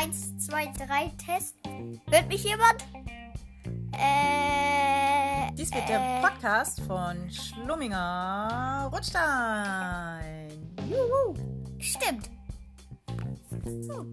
1, 2, 3 Test. Hört mich jemand? Äh. Dies wird äh, der Podcast von Schlumminger Rutstein. Juhu. Stimmt. So.